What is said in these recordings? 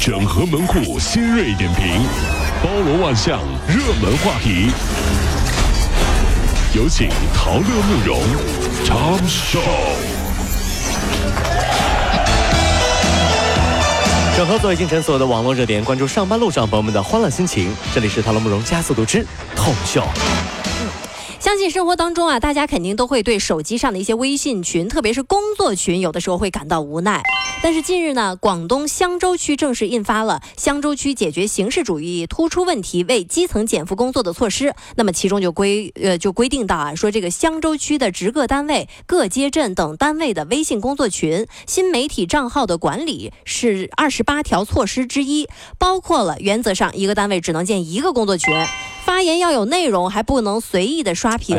整合门户新锐点评，包罗万象，热门话题。有请陶乐慕容长寿。整合最近城所有的网络热点，关注上班路上朋友们的欢乐心情。这里是陶乐慕容加速度之痛秀。相信生活当中啊，大家肯定都会对手机上的一些微信群，特别是工作群，有的时候会感到无奈。但是近日呢，广东香洲区正式印发了《香洲区解决形式主义突出问题为基层减负工作的措施》。那么其中就规呃就规定到啊，说这个香洲区的直各单位、各街镇等单位的微信工作群、新媒体账号的管理是二十八条措施之一，包括了原则上一个单位只能建一个工作群。发言要有内容，还不能随意的刷屏。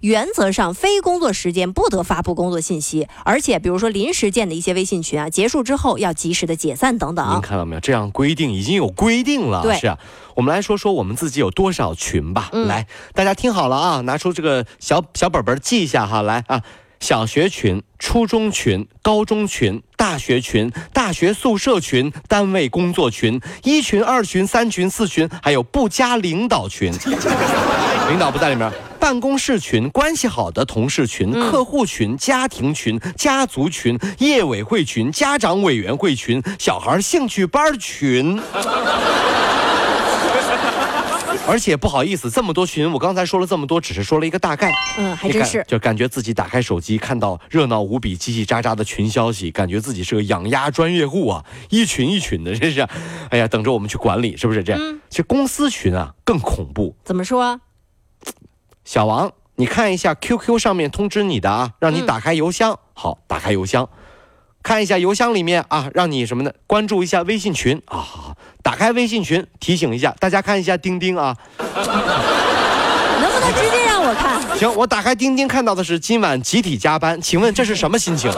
原则上，非工作时间不得发布工作信息，而且比如说临时建的一些微信群啊，结束之后要及时的解散等等。您看到没有？这样规定已经有规定了。对，是啊。我们来说说我们自己有多少群吧。来，大家听好了啊，拿出这个小小本本记一下哈。来啊。小学群、初中群、高中群、大学群、大学宿舍群、单位工作群、一群、二群、三群、四群，还有不加领导群，领导不在里面。办公室群、关系好的同事群、客户群、家庭群、家族群、业委会群、家长委员会群、小孩兴趣班群。而且不好意思，这么多群，我刚才说了这么多，只是说了一个大概。嗯，还真是，就感觉自己打开手机，看到热闹无比、叽叽喳喳的群消息，感觉自己是个养鸭专业户啊，一群一群的，真是，哎呀，等着我们去管理，是不是这样？其实公司群啊更恐怖。怎么说？小王，你看一下 QQ 上面通知你的啊，让你打开邮箱。好，打开邮箱。看一下邮箱里面啊，让你什么呢？关注一下微信群啊，好，打开微信群，提醒一下大家看一下钉钉啊。能不能直接让我看？行，我打开钉钉看到的是今晚集体加班，请问这是什么心情？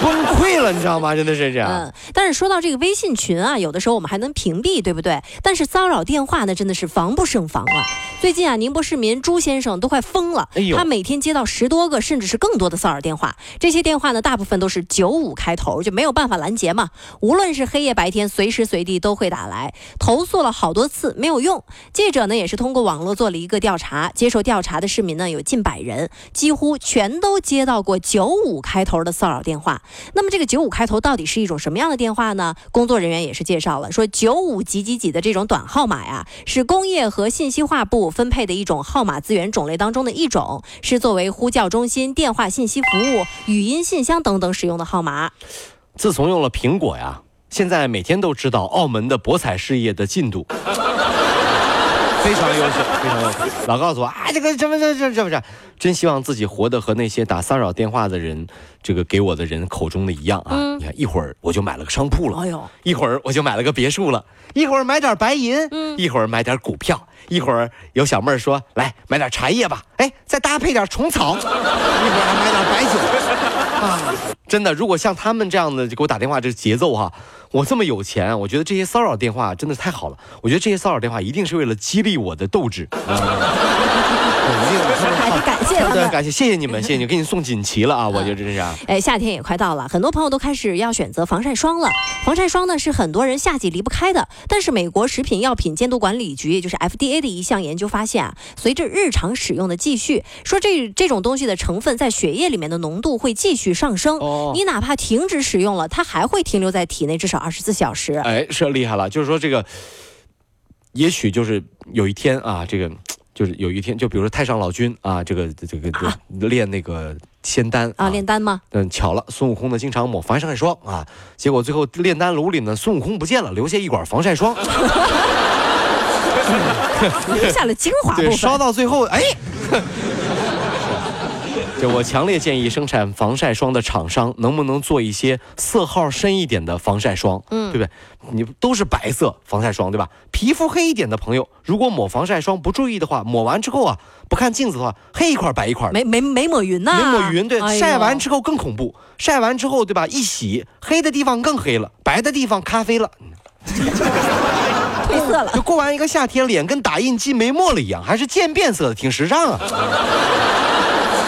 崩溃了，你知道吗？真的是这样。嗯，但是说到这个微信群啊，有的时候我们还能屏蔽，对不对？但是骚扰电话呢真的是防不胜防啊。最近啊，宁波市民朱先生都快疯了，他每天接到十多个甚至是更多的骚扰电话，这些电话呢，大部分都是九五开头，就没有办法拦截嘛。无论是黑夜白天，随时随地都会打来。投诉了好多次没有用，记者呢也是通过网络做了一个调查，接受调查的市民呢有近百人，几乎全都接到过九五开头的骚扰电话。那么这个九五开头到底是一种什么样的电话呢？工作人员也是介绍了，说九五几几几的这种短号码呀，是工业和信息化部分配的一种号码资源种类当中的一种，是作为呼叫中心、电话信息服务、语音信箱等等使用的号码。自从用了苹果呀，现在每天都知道澳门的博彩事业的进度。非常优秀，非常优秀。老告诉我啊，这个什么这这这不是？真希望自己活得和那些打骚扰电话的人，这个给我的人口中的一样啊！你看，一会儿我就买了个商铺了，哎呦，一会儿我就买了个别墅了，一会儿买点白银，嗯，一会儿买点股票，一会儿有小妹儿说来买点茶叶吧，哎，再搭配点虫草，一会儿还买点白酒啊！真的，如果像他们这样的就给我打电话，这节奏哈。我这么有钱，我觉得这些骚扰电话真的太好了。我觉得这些骚扰电话一定是为了激励我的斗志。感谢他们，感谢谢谢你们，谢谢你给你送锦旗了啊！我觉得 真是。哎，夏天也快到了，很多朋友都开始要选择防晒霜了。防晒霜呢是很多人夏季离不开的。但是美国食品药品监督管理局，也就是 FDA 的一项研究发现啊，随着日常使用的继续，说这这种东西的成分在血液里面的浓度会继续上升。哦。你哪怕停止使用了，它还会停留在体内至少二十四小时。哎，是厉害了，就是说这个，也许就是有一天啊，这个。就是有一天，就比如说太上老君啊，这个这个练那个仙丹啊，炼丹吗？嗯，巧了，孙悟空呢经常抹防晒霜啊，结果最后炼丹炉里呢，孙悟空不见了，留下一管防晒霜，留下了精华部分，烧到最后，哎。就我强烈建议生产防晒霜的厂商，能不能做一些色号深一点的防晒霜？嗯，对不对？你都是白色防晒霜，对吧？皮肤黑一点的朋友，如果抹防晒霜不注意的话，抹完之后啊，不看镜子的话，黑一块白一块，没没没抹匀呐，没抹匀。对，晒完之后更恐怖，晒完之后，对吧？一洗，黑的地方更黑了，白的地方咖啡了，褪色了。就过完一个夏天，脸跟打印机没墨了一样，还是渐变色的，挺时尚啊。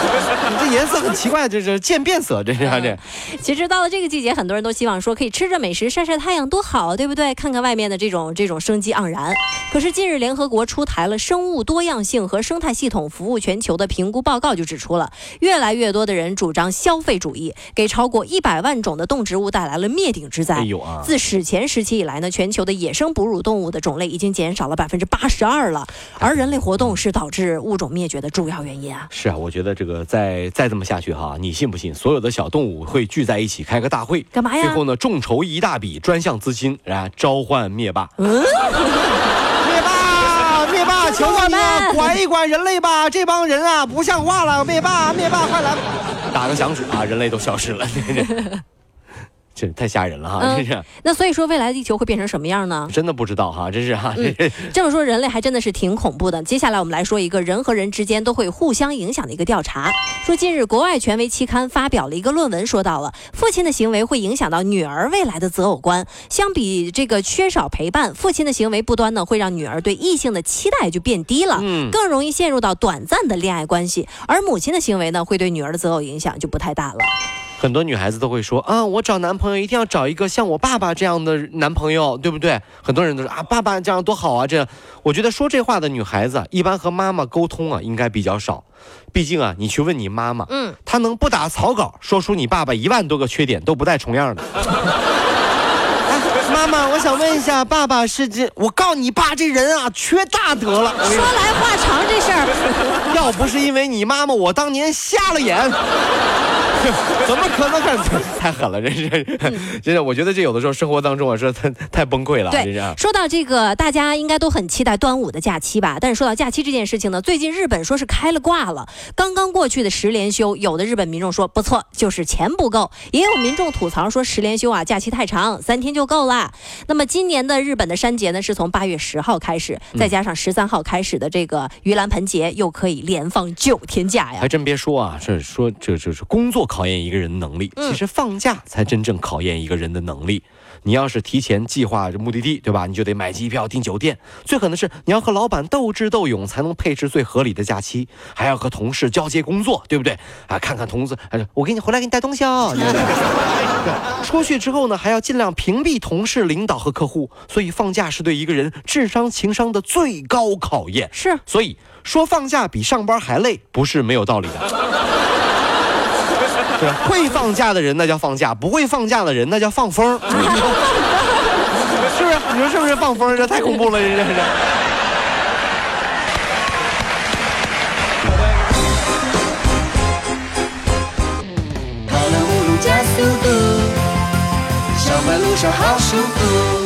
你 这颜色很奇怪，这是渐变色，这是这。其实到了这个季节，很多人都希望说可以吃着美食晒晒太阳，多好，对不对？看看外面的这种这种生机盎然。可是近日，联合国出台了生物多样性和生态系统服务全球的评估报告，就指出了越来越多的人主张消费主义，给超过一百万种的动植物带来了灭顶之灾。哎呦啊！自史前时期以来呢，全球的野生哺乳动物的种类已经减少了百分之八十二了，而人类活动是导致物种灭绝的主要原因啊。是啊，我觉得这个再再这么下去哈，你信不信所有的小动物会聚在一起开个大会，干嘛呀？最后呢，众筹一大笔，专项资金，然后召唤灭霸。嗯。求求你了，管一管人类吧！这帮人啊，不像话了！灭霸，灭霸，快来！打个响指啊，人类都消失了。这太吓人了哈！真是。那所以说，未来的地球会变成什么样呢？真的不知道哈，真是哈。这么说，人类还真的是挺恐怖的。接下来我们来说一个人和人之间都会互相影响的一个调查。说近日，国外权威期刊发表了一个论文，说到了父亲的行为会影响到女儿未来的择偶观。相比这个缺少陪伴，父亲的行为不端呢，会让女儿对异性的期待就变低了，嗯，更容易陷入到短暂的恋爱关系。而母亲的行为呢，会对女儿的择偶影响就不太大了。很多女孩子都会说啊，我找男朋友一定要找一个像我爸爸这样的男朋友，对不对？很多人都说啊，爸爸这样多好啊，这样。我觉得说这话的女孩子一般和妈妈沟通啊，应该比较少。毕竟啊，你去问你妈妈，嗯，她能不打草稿说出你爸爸一万多个缺点都不带重样的。妈妈，我想问一下，爸爸是这？我告诉你爸这人啊，缺大德了。说来话长，这事儿 要不是因为你妈妈，我当年瞎了眼。怎么可能？太狠了，真是，真的，我觉得这有的时候生活当中啊，说太太崩溃了。对，说到这个，大家应该都很期待端午的假期吧？但是说到假期这件事情呢，最近日本说是开了挂了，刚刚过去的十连休，有的日本民众说不错，就是钱不够；也有民众吐槽说十连休啊，假期太长，三天就够了。那么今年的日本的山节呢，是从八月十号开始，再加上十三号开始的这个盂兰盆节，又可以连放九天假呀。还真别说啊，这说这这是工作。考验一个人的能力，其实放假才真正考验一个人的能力。你要是提前计划目的地，对吧？你就得买机票、订酒店。最狠的是，你要和老板斗智斗勇，才能配置最合理的假期。还要和同事交接工作，对不对？啊，看看同事，我给你回来给你带东西 哦。出去之后呢，还要尽量屏蔽同事、领导和客户。所以放假是对一个人智商、情商的最高考验。是，所以说放假比上班还累，不是没有道理的。会放假的人那叫放假，不会放假的人那叫放风，是不是？你说是不是放风？这太恐怖了，这这是。跑了五路加速度，小马路上好舒服。